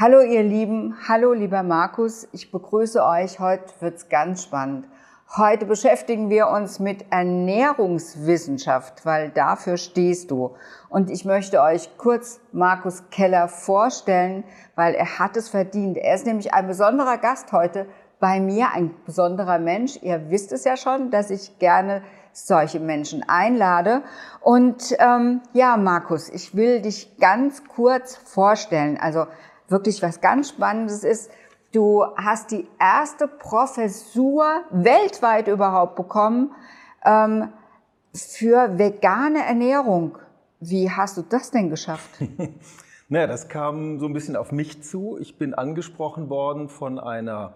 Hallo ihr Lieben, hallo lieber Markus, ich begrüße euch. Heute wird's ganz spannend. Heute beschäftigen wir uns mit Ernährungswissenschaft, weil dafür stehst du. Und ich möchte euch kurz Markus Keller vorstellen, weil er hat es verdient. Er ist nämlich ein besonderer Gast heute bei mir, ein besonderer Mensch. Ihr wisst es ja schon, dass ich gerne solche Menschen einlade. Und ähm, ja, Markus, ich will dich ganz kurz vorstellen. Also wirklich was ganz Spannendes ist, du hast die erste Professur weltweit überhaupt bekommen ähm, für vegane Ernährung. Wie hast du das denn geschafft? naja, das kam so ein bisschen auf mich zu. Ich bin angesprochen worden von einer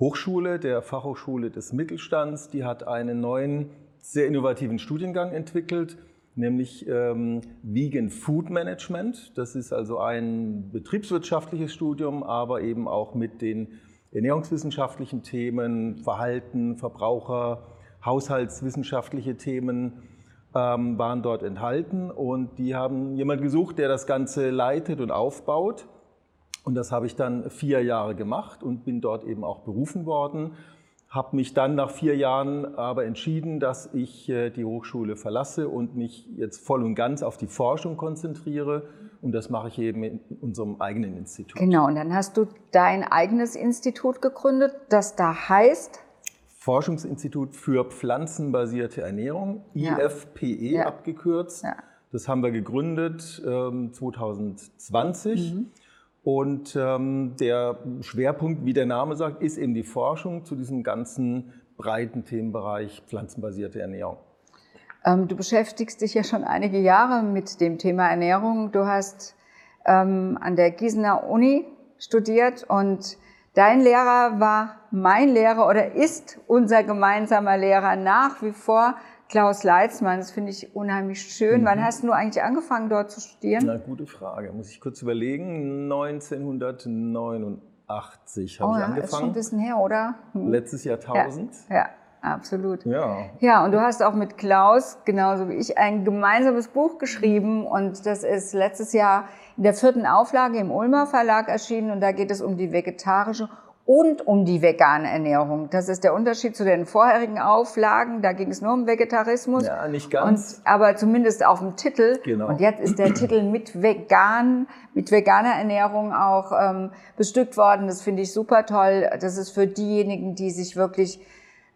Hochschule, der Fachhochschule des Mittelstands. Die hat einen neuen, sehr innovativen Studiengang entwickelt nämlich ähm, Vegan Food Management. Das ist also ein betriebswirtschaftliches Studium, aber eben auch mit den ernährungswissenschaftlichen Themen, Verhalten, Verbraucher, haushaltswissenschaftliche Themen ähm, waren dort enthalten. Und die haben jemand gesucht, der das Ganze leitet und aufbaut. Und das habe ich dann vier Jahre gemacht und bin dort eben auch berufen worden habe mich dann nach vier Jahren aber entschieden, dass ich äh, die Hochschule verlasse und mich jetzt voll und ganz auf die Forschung konzentriere. Und das mache ich eben in unserem eigenen Institut. Genau, und dann hast du dein eigenes Institut gegründet, das da heißt? Forschungsinstitut für pflanzenbasierte Ernährung, ja. IFPE ja. abgekürzt. Ja. Das haben wir gegründet ähm, 2020. Mhm. Und ähm, der Schwerpunkt, wie der Name sagt, ist eben die Forschung zu diesem ganzen breiten Themenbereich pflanzenbasierte Ernährung. Ähm, du beschäftigst dich ja schon einige Jahre mit dem Thema Ernährung. Du hast ähm, an der Gießener Uni studiert und dein Lehrer war mein Lehrer oder ist unser gemeinsamer Lehrer nach wie vor. Klaus Leitzmann, das finde ich unheimlich schön. Mhm. Wann hast du eigentlich angefangen, dort zu studieren? Na, gute Frage. Muss ich kurz überlegen. 1989 habe oh, ich angefangen. Ist schon ein bisschen her, oder? Hm. Letztes Jahrtausend. Ja, ja, absolut. Ja. Ja, und du hast auch mit Klaus, genauso wie ich, ein gemeinsames Buch geschrieben. Und das ist letztes Jahr in der vierten Auflage im Ulmer Verlag erschienen. Und da geht es um die vegetarische und um die vegane Ernährung. Das ist der Unterschied zu den vorherigen Auflagen. Da ging es nur um Vegetarismus. Ja, nicht ganz. Und, aber zumindest auf dem Titel. Genau. Und jetzt ist der Titel mit vegan, mit veganer Ernährung auch ähm, bestückt worden. Das finde ich super toll. Das ist für diejenigen, die sich wirklich,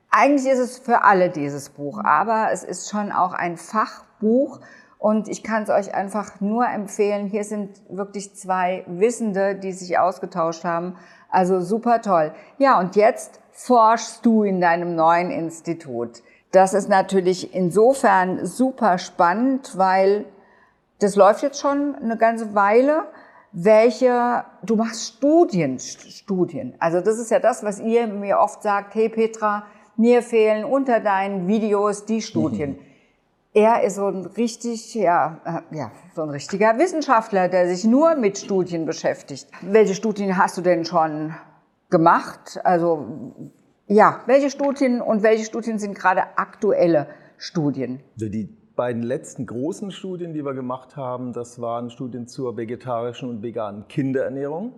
eigentlich ist es für alle dieses Buch, aber es ist schon auch ein Fachbuch. Und ich kann es euch einfach nur empfehlen. Hier sind wirklich zwei Wissende, die sich ausgetauscht haben also super toll. Ja, und jetzt forschst du in deinem neuen Institut. Das ist natürlich insofern super spannend, weil das läuft jetzt schon eine ganze Weile. Welche, du machst Studien, Studien. Also das ist ja das, was ihr mir oft sagt, hey Petra, mir fehlen unter deinen Videos die Studien. Mhm er ist so ein richtig, ja, äh, ja, so ein richtiger Wissenschaftler, der sich nur mit Studien beschäftigt. Welche Studien hast du denn schon gemacht? Also, ja, welche Studien und welche Studien sind gerade aktuelle Studien? Also die beiden letzten großen Studien, die wir gemacht haben, das waren Studien zur vegetarischen und veganen Kinderernährung.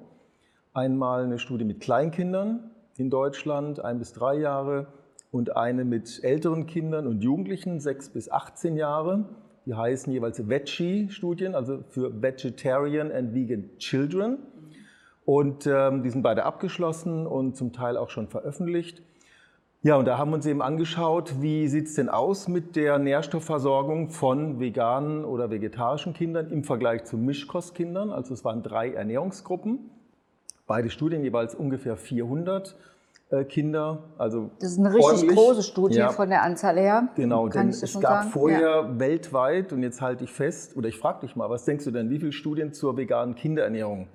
Einmal eine Studie mit Kleinkindern in Deutschland, ein bis drei Jahre und eine mit älteren Kindern und Jugendlichen, 6 bis 18 Jahre. Die heißen jeweils VEGI-Studien, also für Vegetarian and Vegan Children. Und ähm, die sind beide abgeschlossen und zum Teil auch schon veröffentlicht. Ja, und da haben wir uns eben angeschaut, wie sieht es denn aus mit der Nährstoffversorgung von veganen oder vegetarischen Kindern im Vergleich zu Mischkostkindern. Also es waren drei Ernährungsgruppen, beide Studien jeweils ungefähr 400 äh, Kinder. Also das ist eine richtig große Studie ja. von der Anzahl her. Genau, denn es gab sagen? vorher ja. weltweit, und jetzt halte ich fest, oder ich frage dich mal, was denkst du denn, wie viele Studien zur veganen Kinderernährung?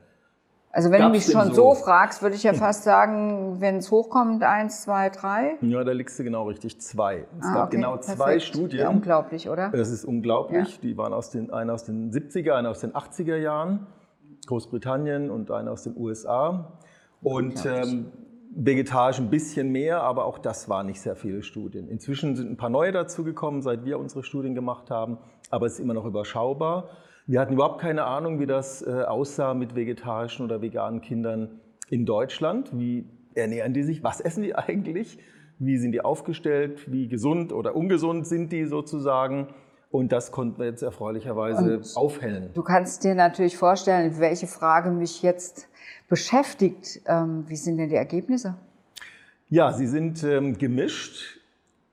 Also wenn Gab's du mich schon so? so fragst, würde ich ja fast sagen, wenn es hochkommt, eins, zwei, drei. Ja, da liegst du genau richtig, zwei. Es ah, gab okay, genau zwei perfekt. Studien. Ja, unglaublich, oder? Das ist unglaublich. Die waren aus den, eine aus den 70er, eine aus den 80er Jahren, Großbritannien und eine aus den USA. Und ähm, Vegetarisch ein bisschen mehr, aber auch das waren nicht sehr viele Studien. Inzwischen sind ein paar neue dazugekommen, seit wir unsere Studien gemacht haben, aber es ist immer noch überschaubar. Wir hatten überhaupt keine Ahnung, wie das äh, aussah mit vegetarischen oder veganen Kindern in Deutschland. Wie ernähren die sich? Was essen die eigentlich? Wie sind die aufgestellt? Wie gesund oder ungesund sind die sozusagen? Und das konnten wir jetzt erfreulicherweise Und aufhellen. Du kannst dir natürlich vorstellen, welche Frage mich jetzt beschäftigt. Ähm, wie sind denn die Ergebnisse? Ja, sie sind ähm, gemischt.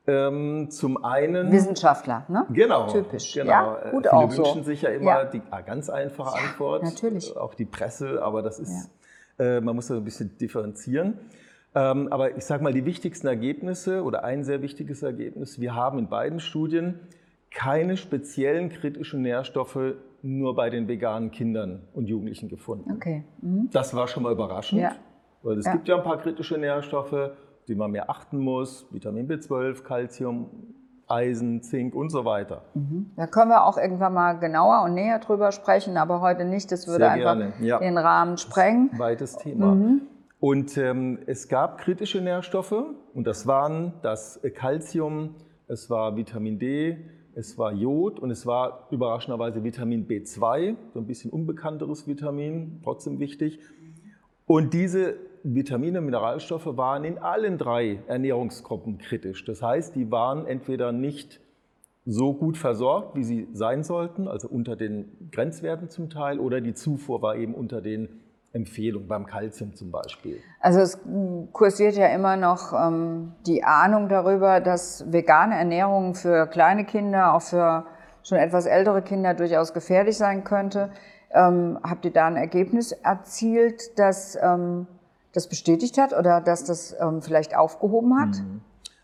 Ähm, zum einen. Wissenschaftler, ne? Genau. Typisch. Genau. Ja, gut Viele auch wünschen so. sich ja immer ja. die ah, ganz einfache ja, Antwort. Natürlich. Auch die Presse, aber das ist, äh, man muss da ein bisschen differenzieren. Ähm, aber ich sage mal, die wichtigsten Ergebnisse oder ein sehr wichtiges Ergebnis, wir haben in beiden Studien keine speziellen kritischen Nährstoffe nur bei den veganen Kindern und Jugendlichen gefunden. Okay. Mhm. Das war schon mal überraschend, ja. weil es ja. gibt ja ein paar kritische Nährstoffe, die man mehr achten muss, Vitamin B12, Calcium, Eisen, Zink und so weiter. Mhm. Da können wir auch irgendwann mal genauer und näher drüber sprechen, aber heute nicht. Das würde Sehr einfach ja. den Rahmen sprengen. Weites Thema. Mhm. Und ähm, es gab kritische Nährstoffe und das waren das Calcium, es war Vitamin D, es war Jod und es war überraschenderweise Vitamin B2, so ein bisschen unbekannteres Vitamin, trotzdem wichtig. Und diese Vitamine, Mineralstoffe waren in allen drei Ernährungsgruppen kritisch. Das heißt, die waren entweder nicht so gut versorgt, wie sie sein sollten, also unter den Grenzwerten zum Teil, oder die Zufuhr war eben unter den Empfehlung beim Kalzium zum Beispiel? Also es kursiert ja immer noch ähm, die Ahnung darüber, dass vegane Ernährung für kleine Kinder, auch für schon etwas ältere Kinder durchaus gefährlich sein könnte. Ähm, habt ihr da ein Ergebnis erzielt, das ähm, das bestätigt hat oder dass das ähm, vielleicht aufgehoben hat? Mhm.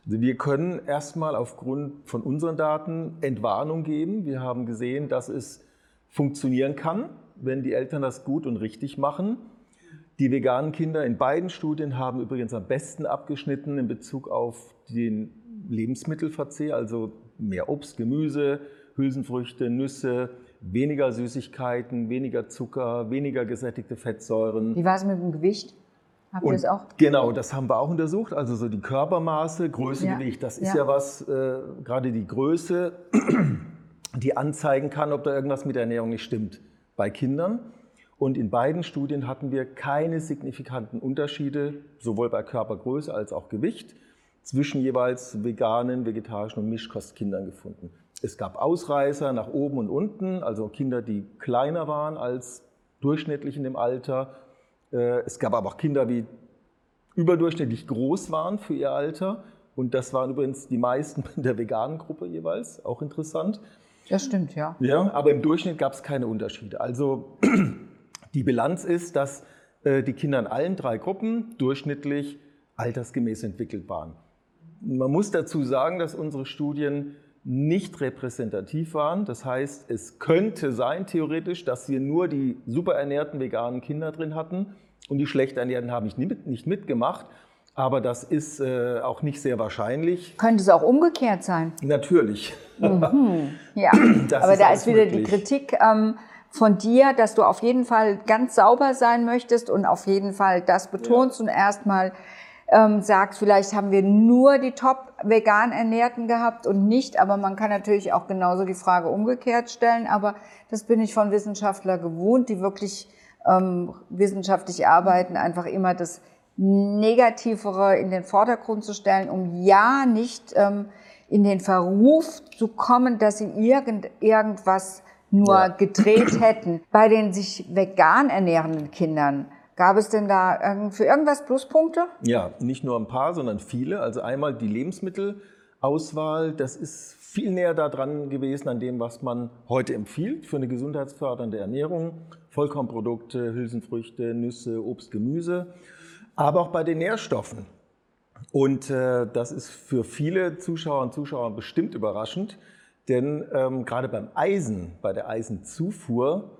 Also wir können erstmal aufgrund von unseren Daten Entwarnung geben. Wir haben gesehen, dass es funktionieren kann wenn die Eltern das gut und richtig machen. Die veganen Kinder in beiden Studien haben übrigens am besten abgeschnitten in Bezug auf den Lebensmittelverzehr, also mehr Obst, Gemüse, Hülsenfrüchte, Nüsse, weniger Süßigkeiten, weniger Zucker, weniger gesättigte Fettsäuren. Wie war es mit dem Gewicht? Habt ihr das auch? Genau, das haben wir auch untersucht. Also so die Körpermaße, Größe, ja. Gewicht, das ist ja, ja was, äh, gerade die Größe, die anzeigen kann, ob da irgendwas mit der Ernährung nicht stimmt bei Kindern. Und in beiden Studien hatten wir keine signifikanten Unterschiede, sowohl bei Körpergröße als auch Gewicht, zwischen jeweils veganen, vegetarischen und Mischkostkindern gefunden. Es gab Ausreißer nach oben und unten, also Kinder, die kleiner waren als durchschnittlich in dem Alter. Äh, es gab aber auch Kinder, die überdurchschnittlich groß waren für ihr Alter. Und das waren übrigens die meisten in der veganen Gruppe jeweils, auch interessant. Das stimmt, ja. Ja, aber im Durchschnitt gab es keine Unterschiede. Also die Bilanz ist, dass äh, die Kinder in allen drei Gruppen durchschnittlich altersgemäß entwickelt waren. Man muss dazu sagen, dass unsere Studien nicht repräsentativ waren. Das heißt, es könnte sein, theoretisch, dass wir nur die superernährten veganen Kinder drin hatten und die schlecht ernährten haben nicht mitgemacht. Aber das ist äh, auch nicht sehr wahrscheinlich. Könnte es auch umgekehrt sein? Natürlich. Mhm. Ja, aber da ist wieder möglich. die Kritik ähm, von dir, dass du auf jeden Fall ganz sauber sein möchtest und auf jeden Fall das betonst ja. und erstmal ähm, sagst, vielleicht haben wir nur die top vegan Ernährten gehabt und nicht, aber man kann natürlich auch genauso die Frage umgekehrt stellen, aber das bin ich von Wissenschaftlern gewohnt, die wirklich ähm, wissenschaftlich arbeiten, einfach immer das Negativere in den Vordergrund zu stellen, um ja nicht ähm, in den Verruf zu kommen, dass sie irgend, irgendwas nur ja. gedreht hätten. Bei den sich vegan ernährenden Kindern, gab es denn da für irgendwas Pluspunkte? Ja, nicht nur ein paar, sondern viele. Also einmal die Lebensmittelauswahl, das ist viel näher daran gewesen an dem, was man heute empfiehlt für eine gesundheitsfördernde Ernährung. Vollkornprodukte, Hülsenfrüchte, Nüsse, Obst, Gemüse aber auch bei den Nährstoffen. Und äh, das ist für viele Zuschauer und Zuschauer bestimmt überraschend, denn ähm, gerade beim Eisen, bei der Eisenzufuhr,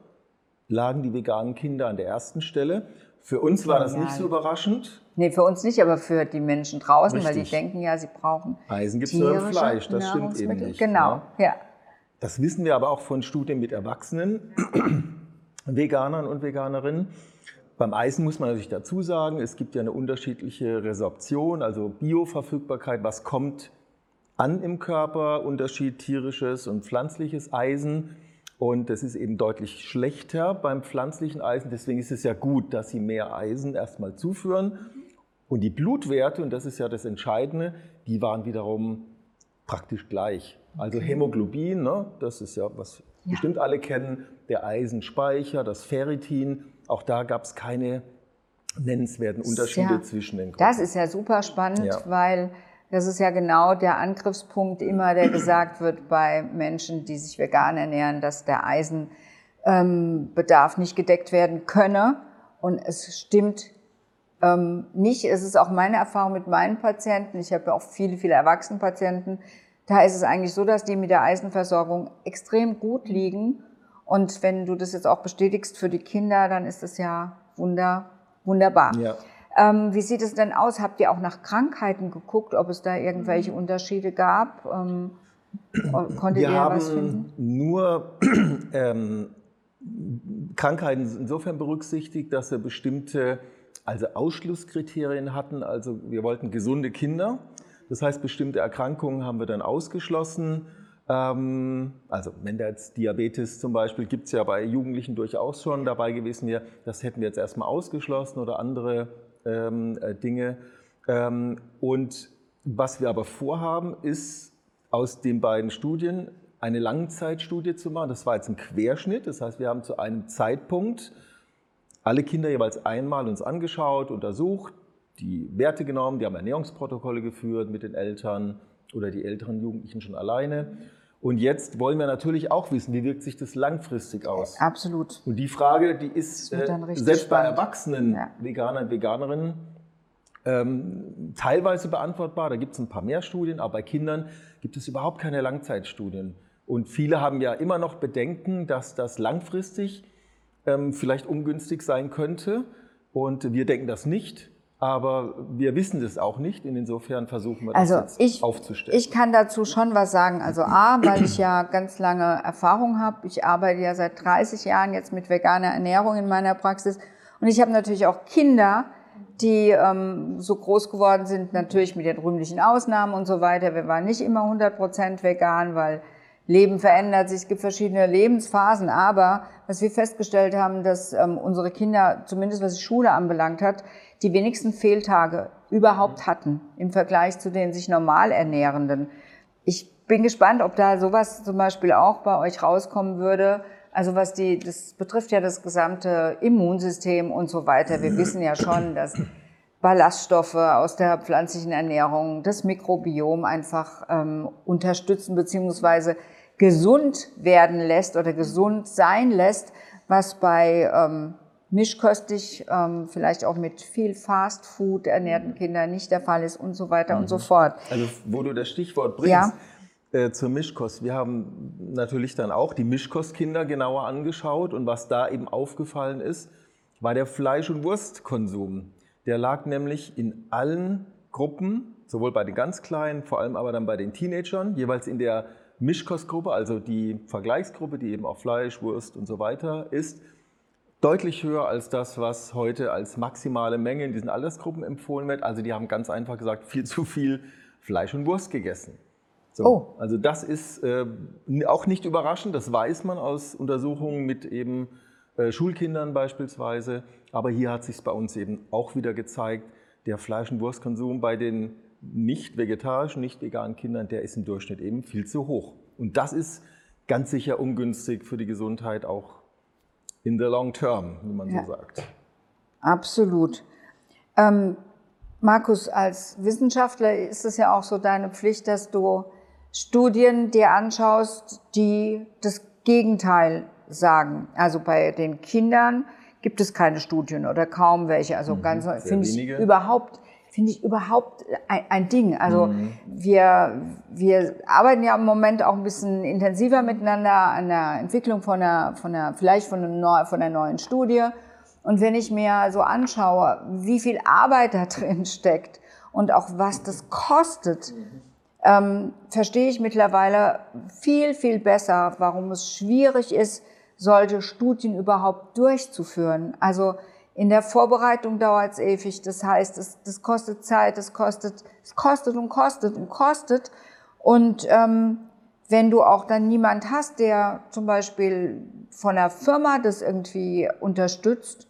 lagen die veganen Kinder an der ersten Stelle. Für uns war das nicht so überraschend. Nee, für uns nicht, aber für die Menschen draußen, Richtig. weil die denken ja, sie brauchen. Eisen gibt es nur im Fleisch, das stimmt eben nicht. Genau, ja. ja. Das wissen wir aber auch von Studien mit Erwachsenen, Veganern und Veganerinnen. Beim Eisen muss man natürlich dazu sagen, es gibt ja eine unterschiedliche Resorption, also Bioverfügbarkeit, was kommt an im Körper, Unterschied tierisches und pflanzliches Eisen. Und das ist eben deutlich schlechter beim pflanzlichen Eisen. Deswegen ist es ja gut, dass sie mehr Eisen erstmal zuführen. Und die Blutwerte, und das ist ja das Entscheidende, die waren wiederum praktisch gleich. Also Hämoglobin, ne, das ist ja, was ja. bestimmt alle kennen, der Eisenspeicher, das Ferritin, auch da gab es keine nennenswerten Unterschiede ja, zwischen den Gruppen. Das ist ja super spannend, ja. weil das ist ja genau der Angriffspunkt immer, der gesagt wird bei Menschen, die sich vegan ernähren, dass der Eisenbedarf ähm, nicht gedeckt werden könne. Und es stimmt ähm, nicht. Es ist auch meine Erfahrung mit meinen Patienten. Ich habe ja auch viele, viele Erwachsenenpatienten. Da ist es eigentlich so, dass die mit der Eisenversorgung extrem gut liegen. Und wenn du das jetzt auch bestätigst für die Kinder, dann ist das ja wunder, wunderbar. Ja. Ähm, wie sieht es denn aus? Habt ihr auch nach Krankheiten geguckt, ob es da irgendwelche mhm. Unterschiede gab? Ähm, konntet Wir ihr haben was finden? nur ähm, Krankheiten insofern berücksichtigt, dass wir bestimmte also Ausschlusskriterien hatten. Also wir wollten gesunde Kinder. Das heißt, bestimmte Erkrankungen haben wir dann ausgeschlossen. Ähm, also wenn da jetzt Diabetes zum Beispiel, gibt es ja bei Jugendlichen durchaus schon dabei gewesen, wir, das hätten wir jetzt erstmal ausgeschlossen oder andere ähm, äh, Dinge. Ähm, und was wir aber vorhaben, ist aus den beiden Studien eine Langzeitstudie zu machen. Das war jetzt ein Querschnitt, das heißt, wir haben zu einem Zeitpunkt alle Kinder jeweils einmal uns angeschaut, untersucht, die Werte genommen, die haben Ernährungsprotokolle geführt mit den Eltern oder die älteren Jugendlichen schon alleine. Und jetzt wollen wir natürlich auch wissen, wie wirkt sich das langfristig aus? Absolut. Und die Frage, die ist äh, selbst spannend. bei erwachsenen ja. Veganern und Veganerinnen ähm, teilweise beantwortbar. Da gibt es ein paar mehr Studien, aber bei Kindern gibt es überhaupt keine Langzeitstudien. Und viele haben ja immer noch Bedenken, dass das langfristig ähm, vielleicht ungünstig sein könnte. Und wir denken das nicht. Aber wir wissen das auch nicht. Insofern versuchen wir das also jetzt ich, aufzustellen. Ich kann dazu schon was sagen. Also A, weil ich ja ganz lange Erfahrung habe. Ich arbeite ja seit 30 Jahren jetzt mit veganer Ernährung in meiner Praxis. Und ich habe natürlich auch Kinder, die ähm, so groß geworden sind, natürlich mit den rühmlichen Ausnahmen und so weiter. Wir waren nicht immer 100 Prozent vegan, weil Leben verändert sich, es gibt verschiedene Lebensphasen, aber was wir festgestellt haben, dass ähm, unsere Kinder, zumindest was die Schule anbelangt hat, die wenigsten Fehltage überhaupt hatten im Vergleich zu den sich normal ernährenden. Ich bin gespannt, ob da sowas zum Beispiel auch bei euch rauskommen würde. Also was die, das betrifft ja das gesamte Immunsystem und so weiter. Wir wissen ja schon, dass Ballaststoffe aus der pflanzlichen Ernährung das Mikrobiom einfach ähm, unterstützen beziehungsweise gesund werden lässt oder gesund sein lässt, was bei ähm, mischköstlich, ähm, vielleicht auch mit viel Fast Food ernährten Kindern nicht der Fall ist und so weiter mhm. und so mhm. fort. Also wo du das Stichwort bringst, ja. äh, zur Mischkost. Wir haben natürlich dann auch die Mischkostkinder genauer angeschaut und was da eben aufgefallen ist, war der Fleisch- und Wurstkonsum. Der lag nämlich in allen Gruppen, sowohl bei den ganz Kleinen, vor allem aber dann bei den Teenagern, jeweils in der Mischkostgruppe, also die Vergleichsgruppe, die eben auch Fleisch, Wurst und so weiter ist, deutlich höher als das, was heute als maximale Menge in diesen Altersgruppen empfohlen wird. Also die haben ganz einfach gesagt, viel zu viel Fleisch und Wurst gegessen. So, oh. Also das ist äh, auch nicht überraschend, das weiß man aus Untersuchungen mit eben äh, Schulkindern beispielsweise. Aber hier hat sich bei uns eben auch wieder gezeigt, der Fleisch- und Wurstkonsum bei den nicht vegetarischen, nicht veganen Kindern, der ist im Durchschnitt eben viel zu hoch. Und das ist ganz sicher ungünstig für die Gesundheit auch in the long term, wie man ja. so sagt. Absolut. Ähm, Markus, als Wissenschaftler ist es ja auch so deine Pflicht, dass du Studien dir anschaust, die das Gegenteil sagen. Also bei den Kindern gibt es keine Studien oder kaum welche. Also mhm, ganz finde ich überhaupt finde ich überhaupt ein, ein Ding. Also mhm. wir, wir arbeiten ja im Moment auch ein bisschen intensiver miteinander an der Entwicklung von einer, von einer vielleicht von, einer, von einer neuen Studie. Und wenn ich mir so anschaue, wie viel Arbeit da drin steckt und auch was das kostet, ähm, verstehe ich mittlerweile viel, viel besser, warum es schwierig ist, solche Studien überhaupt durchzuführen. Also in der Vorbereitung dauert es ewig. Das heißt, es, das kostet Zeit, es kostet, es kostet und kostet und kostet. Und ähm, wenn du auch dann niemand hast, der zum Beispiel von der Firma das irgendwie unterstützt,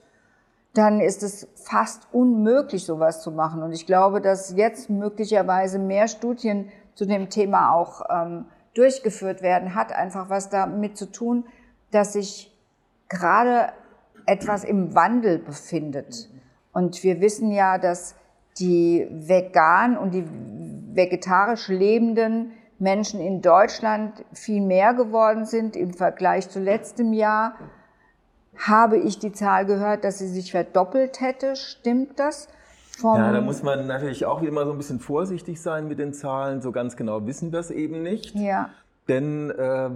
dann ist es fast unmöglich, sowas zu machen. Und ich glaube, dass jetzt möglicherweise mehr Studien zu dem Thema auch ähm, durchgeführt werden, hat einfach was damit zu tun, dass sich gerade etwas im Wandel befindet. Und wir wissen ja, dass die vegan und die vegetarisch lebenden Menschen in Deutschland viel mehr geworden sind im Vergleich zu letztem Jahr. Habe ich die Zahl gehört, dass sie sich verdoppelt hätte? Stimmt das? Vom ja, da muss man natürlich auch immer so ein bisschen vorsichtig sein mit den Zahlen. So ganz genau wissen wir es eben nicht. Ja. Denn äh,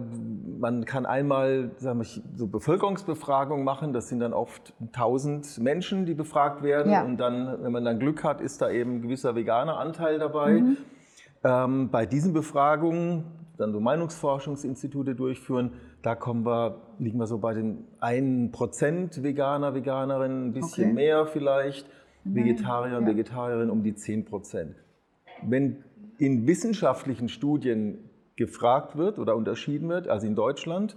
man kann einmal sagen wir, so Bevölkerungsbefragungen machen, das sind dann oft 1000 Menschen, die befragt werden. Ja. Und dann, wenn man dann Glück hat, ist da eben ein gewisser veganer Anteil dabei. Mhm. Ähm, bei diesen Befragungen, dann so Meinungsforschungsinstitute durchführen, da kommen wir, liegen wir so bei den 1% Veganer, Veganerinnen, ein bisschen okay. mehr vielleicht, Vegetarier und ja. Vegetarierinnen um die 10%. Wenn in wissenschaftlichen Studien gefragt wird oder unterschieden wird, also in Deutschland,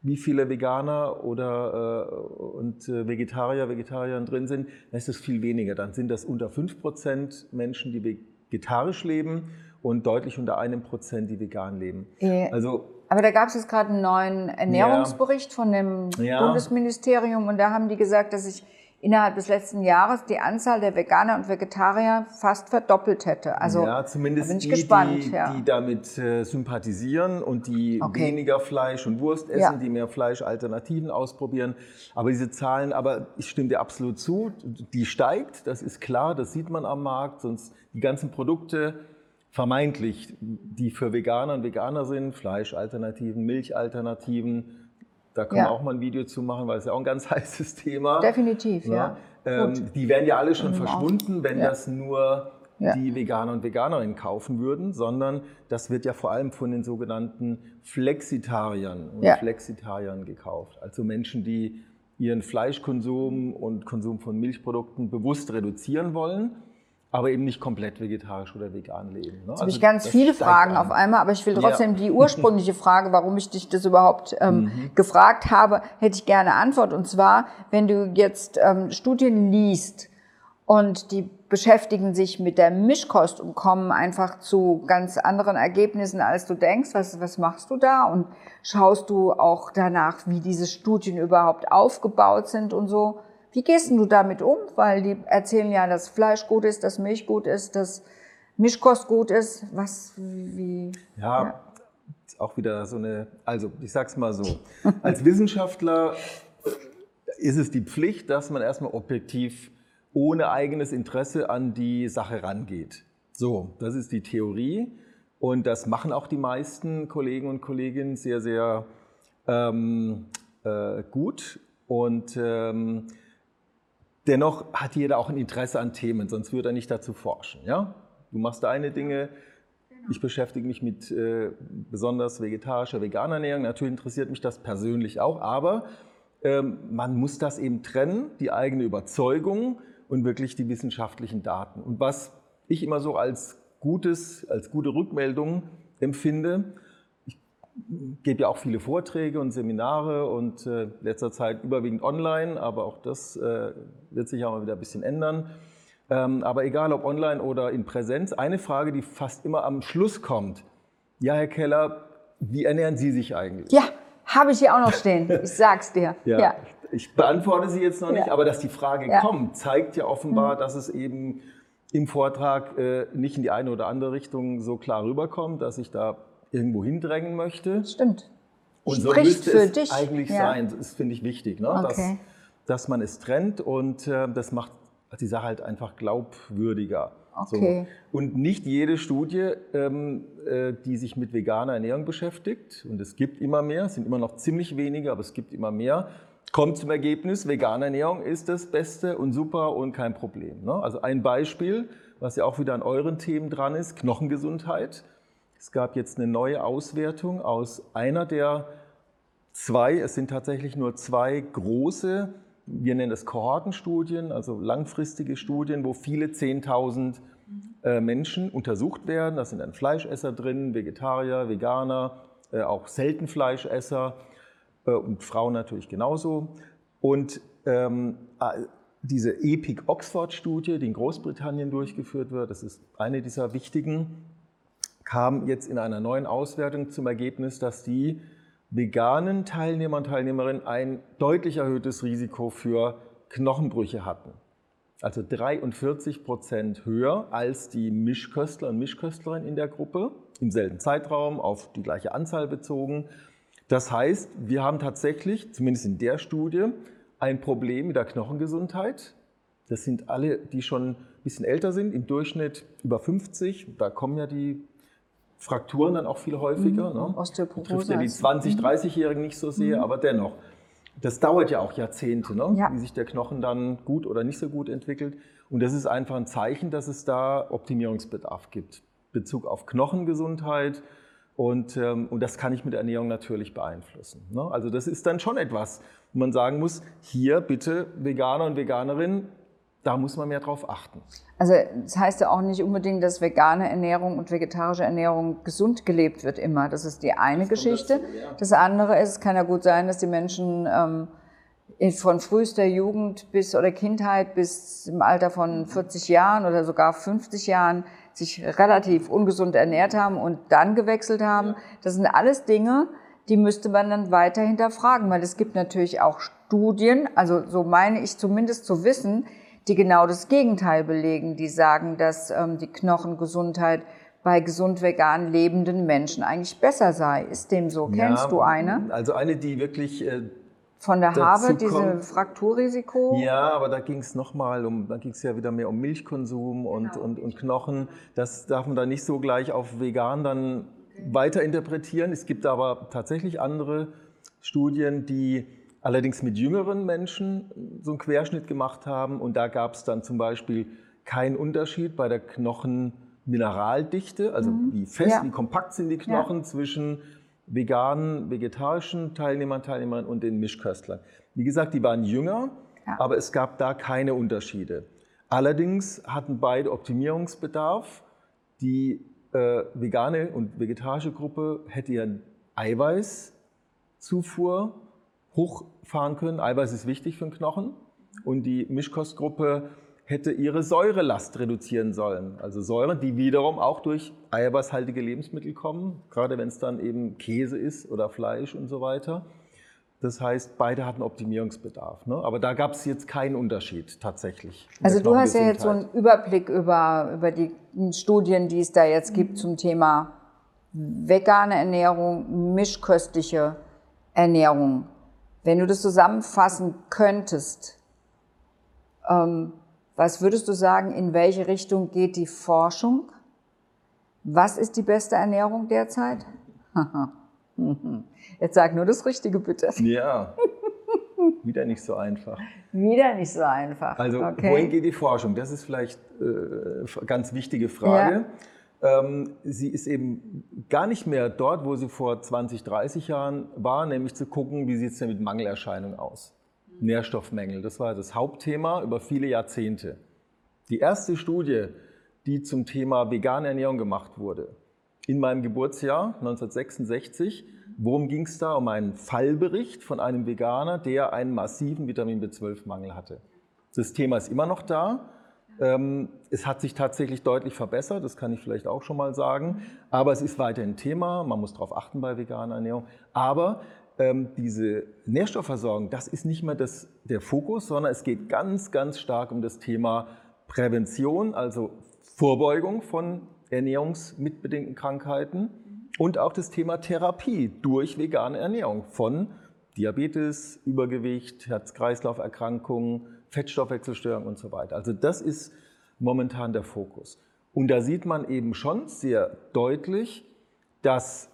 wie viele Veganer oder, äh, und äh, Vegetarier, Vegetarier drin sind, dann ist es viel weniger. Dann sind das unter 5% Menschen, die vegetarisch leben und deutlich unter einem Prozent, die vegan leben. Also, aber da gab es jetzt gerade einen neuen Ernährungsbericht ja, von dem ja. Bundesministerium und da haben die gesagt, dass sich innerhalb des letzten Jahres die Anzahl der Veganer und Vegetarier fast verdoppelt hätte. Also ja, zumindest bin ich die, gespannt, die, ja. die damit äh, sympathisieren und die okay. weniger Fleisch und Wurst essen, ja. die mehr Fleischalternativen ausprobieren. Aber diese Zahlen, aber ich stimme dir absolut zu, die steigt, das ist klar, das sieht man am Markt, sonst die ganzen Produkte vermeintlich, die für Veganer und Veganer sind, Fleischalternativen, Milchalternativen. Da können ja. wir auch mal ein Video zu machen, weil es ja auch ein ganz heißes Thema. Definitiv, ja. ja. Ähm, die wären ja alle schon verschwunden, wenn ja. das nur die Veganer und Veganerinnen kaufen würden, sondern das wird ja vor allem von den sogenannten Flexitariern und Flexitariern gekauft. Also Menschen, die ihren Fleischkonsum und Konsum von Milchprodukten bewusst reduzieren wollen aber eben nicht komplett vegetarisch oder vegan leben. Ne? Jetzt habe ich also ganz viele Fragen an. auf einmal, aber ich will trotzdem ja. die ursprüngliche Frage, warum ich dich das überhaupt ähm, mhm. gefragt habe, hätte ich gerne Antwort. Und zwar, wenn du jetzt ähm, Studien liest und die beschäftigen sich mit der Mischkost und kommen einfach zu ganz anderen Ergebnissen, als du denkst, was, was machst du da? Und schaust du auch danach, wie diese Studien überhaupt aufgebaut sind und so? Wie gehst du damit um? Weil die erzählen ja, dass Fleisch gut ist, dass Milch gut ist, dass Mischkost gut ist. Was, wie? Ja, ja. auch wieder so eine, also ich sag's mal so, als Wissenschaftler ist es die Pflicht, dass man erstmal objektiv ohne eigenes Interesse an die Sache rangeht. So, das ist die Theorie und das machen auch die meisten Kollegen und Kolleginnen sehr, sehr ähm, äh, gut und ähm, Dennoch hat jeder auch ein Interesse an Themen, sonst würde er nicht dazu forschen. Ja? Du machst deine Dinge, ich beschäftige mich mit äh, besonders vegetarischer, veganer Ernährung. Natürlich interessiert mich das persönlich auch, aber ähm, man muss das eben trennen, die eigene Überzeugung und wirklich die wissenschaftlichen Daten. Und was ich immer so als gutes, als gute Rückmeldung empfinde, gebe ja auch viele Vorträge und Seminare und äh, letzter Zeit überwiegend online, aber auch das äh, wird sich auch mal wieder ein bisschen ändern. Ähm, aber egal ob online oder in Präsenz, eine Frage, die fast immer am Schluss kommt. Ja, Herr Keller, wie ernähren Sie sich eigentlich? Ja, habe ich hier auch noch stehen. Ich sag's dir. ja, ja. Ich beantworte sie jetzt noch nicht, ja. aber dass die Frage ja. kommt, zeigt ja offenbar, mhm. dass es eben im Vortrag äh, nicht in die eine oder andere Richtung so klar rüberkommt, dass ich da irgendwo hindrängen möchte. Stimmt. Und so Spricht müsste es dich. eigentlich ja. sein. Das finde ich wichtig, ne? okay. dass, dass man es trennt und äh, das macht die Sache halt einfach glaubwürdiger. Okay. So. Und nicht jede Studie, ähm, äh, die sich mit veganer Ernährung beschäftigt, und es gibt immer mehr, es sind immer noch ziemlich wenige, aber es gibt immer mehr, kommt zum Ergebnis, vegane Ernährung ist das Beste und super und kein Problem. Ne? Also ein Beispiel, was ja auch wieder an euren Themen dran ist, Knochengesundheit. Es gab jetzt eine neue Auswertung aus einer der zwei, es sind tatsächlich nur zwei große, wir nennen das Kohortenstudien, also langfristige Studien, wo viele 10.000 äh, Menschen untersucht werden. Da sind dann Fleischesser drin, Vegetarier, Veganer, äh, auch Seltenfleischesser äh, und Frauen natürlich genauso. Und ähm, diese EPIC Oxford Studie, die in Großbritannien durchgeführt wird, das ist eine dieser wichtigen, kam jetzt in einer neuen Auswertung zum Ergebnis, dass die veganen Teilnehmer und Teilnehmerinnen ein deutlich erhöhtes Risiko für Knochenbrüche hatten. Also 43 Prozent höher als die Mischköstler und Mischköstlerinnen in der Gruppe, im selben Zeitraum, auf die gleiche Anzahl bezogen. Das heißt, wir haben tatsächlich, zumindest in der Studie, ein Problem mit der Knochengesundheit. Das sind alle, die schon ein bisschen älter sind, im Durchschnitt über 50. Da kommen ja die Frakturen dann auch viel häufiger. Mhm. Ne? Osteoporose. Trifft ja die 20-, 30-Jährigen nicht so sehr, mhm. aber dennoch. Das dauert ja auch Jahrzehnte, ne? ja. wie sich der Knochen dann gut oder nicht so gut entwickelt. Und das ist einfach ein Zeichen, dass es da Optimierungsbedarf gibt. Bezug auf Knochengesundheit. Und, ähm, und das kann ich mit Ernährung natürlich beeinflussen. Ne? Also das ist dann schon etwas, wo man sagen muss, hier bitte Veganer und Veganerinnen, da muss man mehr drauf achten. Also das heißt ja auch nicht unbedingt, dass vegane Ernährung und vegetarische Ernährung gesund gelebt wird immer. Das ist die eine das Geschichte. Dazu, ja. Das andere ist, es kann ja gut sein, dass die Menschen ähm, von frühester Jugend bis oder Kindheit bis im Alter von 40 Jahren oder sogar 50 Jahren sich relativ ungesund ernährt haben und dann gewechselt haben. Das sind alles Dinge, die müsste man dann weiter hinterfragen, weil es gibt natürlich auch Studien, also so meine ich zumindest zu wissen, die genau das Gegenteil belegen, die sagen, dass ähm, die Knochengesundheit bei gesund vegan lebenden Menschen eigentlich besser sei. Ist dem so? Ja, Kennst du eine? Also eine, die wirklich äh, von der Habe, diese Frakturrisiko? Ja, aber da ging es nochmal um, da ging es ja wieder mehr um Milchkonsum und, genau. und, und Knochen. Das darf man da nicht so gleich auf vegan dann weiter interpretieren. Es gibt aber tatsächlich andere Studien, die allerdings mit jüngeren Menschen so einen Querschnitt gemacht haben. Und da gab es dann zum Beispiel keinen Unterschied bei der Knochenmineraldichte, also mhm. wie fest, ja. wie kompakt sind die Knochen ja. zwischen veganen, vegetarischen Teilnehmern, Teilnehmerinnen und den Mischköstlern. Wie gesagt, die waren jünger, ja. aber es gab da keine Unterschiede. Allerdings hatten beide Optimierungsbedarf. Die äh, vegane und vegetarische Gruppe hätte ihren Eiweißzufuhr hochfahren können. Eiweiß ist wichtig für den Knochen. Und die Mischkostgruppe hätte ihre Säurelast reduzieren sollen. Also Säuren, die wiederum auch durch eiweißhaltige Lebensmittel kommen, gerade wenn es dann eben Käse ist oder Fleisch und so weiter. Das heißt, beide hatten Optimierungsbedarf. Ne? Aber da gab es jetzt keinen Unterschied tatsächlich. Also du hast ja jetzt so einen Überblick über, über die Studien, die es da jetzt gibt zum Thema vegane Ernährung, mischköstliche Ernährung. Wenn du das zusammenfassen könntest, ähm, was würdest du sagen, in welche Richtung geht die Forschung? Was ist die beste Ernährung derzeit? Jetzt sag nur das Richtige bitte. Ja, wieder nicht so einfach. Wieder nicht so einfach. Also okay. wohin geht die Forschung? Das ist vielleicht äh, ganz wichtige Frage. Ja. Ähm, sie ist eben gar nicht mehr dort, wo sie vor 20, 30 Jahren war, nämlich zu gucken, wie sieht es denn mit Mangelerscheinungen aus. Nährstoffmängel, das war das Hauptthema über viele Jahrzehnte. Die erste Studie, die zum Thema vegane Ernährung gemacht wurde, in meinem Geburtsjahr 1966, worum ging es da? Um einen Fallbericht von einem Veganer, der einen massiven Vitamin B12-Mangel hatte. Das Thema ist immer noch da. Ähm, es hat sich tatsächlich deutlich verbessert, das kann ich vielleicht auch schon mal sagen. Aber es ist weiterhin Thema, man muss darauf achten bei veganer Ernährung. Aber ähm, diese Nährstoffversorgung, das ist nicht mehr das, der Fokus, sondern es geht ganz, ganz stark um das Thema Prävention, also Vorbeugung von ernährungsmitbedingten Krankheiten und auch das Thema Therapie durch vegane Ernährung von Diabetes, Übergewicht, Herz-Kreislauf-Erkrankungen, Fettstoffwechselstörungen und so weiter. Also das ist momentan der Fokus. Und da sieht man eben schon sehr deutlich, dass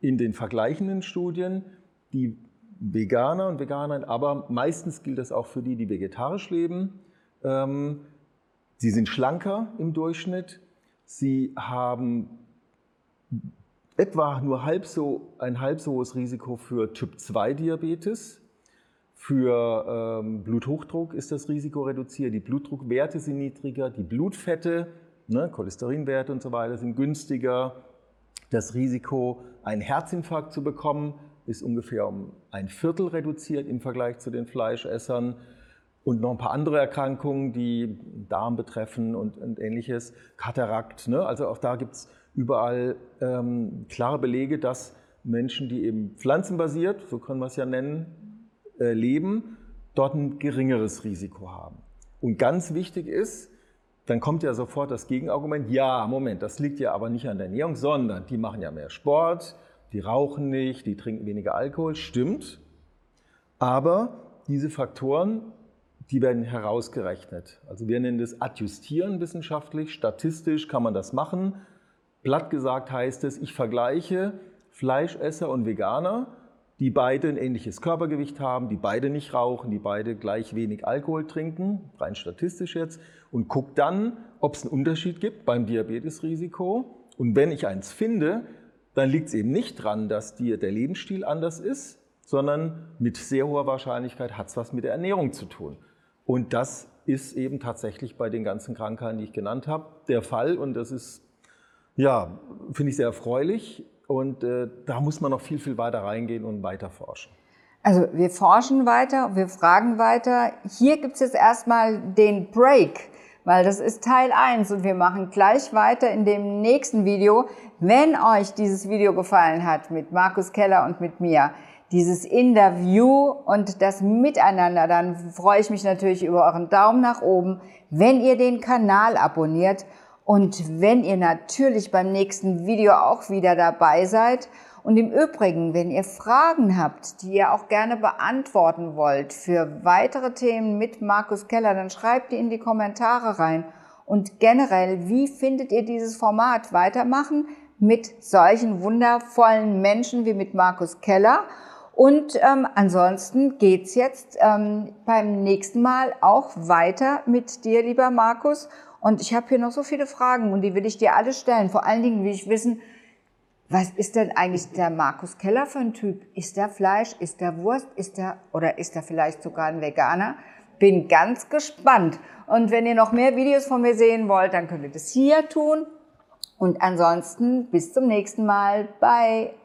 in den vergleichenden Studien die Veganer und Veganerinnen, aber meistens gilt das auch für die, die vegetarisch leben, ähm, sie sind schlanker im Durchschnitt, sie haben etwa nur halb so, ein halb so hohes Risiko für Typ-2-Diabetes für ähm, Bluthochdruck ist das Risiko reduziert, die Blutdruckwerte sind niedriger, die Blutfette, ne, Cholesterinwerte und so weiter sind günstiger. Das Risiko, einen Herzinfarkt zu bekommen, ist ungefähr um ein Viertel reduziert im Vergleich zu den Fleischessern. Und noch ein paar andere Erkrankungen, die Darm betreffen und, und ähnliches. Katarakt, ne? also auch da gibt es überall ähm, klare Belege, dass Menschen, die eben pflanzenbasiert, so können wir es ja nennen, leben, dort ein geringeres Risiko haben. Und ganz wichtig ist, dann kommt ja sofort das Gegenargument, ja, Moment, das liegt ja aber nicht an der Ernährung, sondern die machen ja mehr Sport, die rauchen nicht, die trinken weniger Alkohol, stimmt. Aber diese Faktoren, die werden herausgerechnet. Also wir nennen das Adjustieren wissenschaftlich, statistisch kann man das machen. Platt gesagt heißt es, ich vergleiche Fleischesser und Veganer, die beide ein ähnliches Körpergewicht haben, die beide nicht rauchen, die beide gleich wenig Alkohol trinken, rein statistisch jetzt, und gucke dann, ob es einen Unterschied gibt beim Diabetesrisiko. Und wenn ich eins finde, dann liegt es eben nicht dran, dass dir der Lebensstil anders ist, sondern mit sehr hoher Wahrscheinlichkeit hat es was mit der Ernährung zu tun. Und das ist eben tatsächlich bei den ganzen Krankheiten, die ich genannt habe, der Fall. Und das ist, ja, finde ich sehr erfreulich. Und äh, da muss man noch viel, viel weiter reingehen und weiter forschen. Also wir forschen weiter, wir fragen weiter. Hier gibt es jetzt erstmal den Break weil das ist Teil 1 und wir machen gleich weiter in dem nächsten Video. Wenn euch dieses Video gefallen hat mit Markus Keller und mit mir, dieses Interview und das Miteinander, dann freue ich mich natürlich über euren Daumen nach oben, wenn ihr den Kanal abonniert und wenn ihr natürlich beim nächsten Video auch wieder dabei seid und im Übrigen, wenn ihr Fragen habt, die ihr auch gerne beantworten wollt für weitere Themen mit Markus Keller, dann schreibt die in die Kommentare rein. Und generell, wie findet ihr dieses Format weitermachen mit solchen wundervollen Menschen wie mit Markus Keller? Und ähm, ansonsten geht's jetzt ähm, beim nächsten Mal auch weiter mit dir, lieber Markus. Und ich habe hier noch so viele Fragen und die will ich dir alle stellen. Vor allen Dingen will ich wissen, was ist denn eigentlich der Markus Keller für ein Typ? Ist der Fleisch? Ist der Wurst? Ist der, oder ist er vielleicht sogar ein Veganer? Bin ganz gespannt. Und wenn ihr noch mehr Videos von mir sehen wollt, dann könnt ihr das hier tun. Und ansonsten bis zum nächsten Mal. Bye.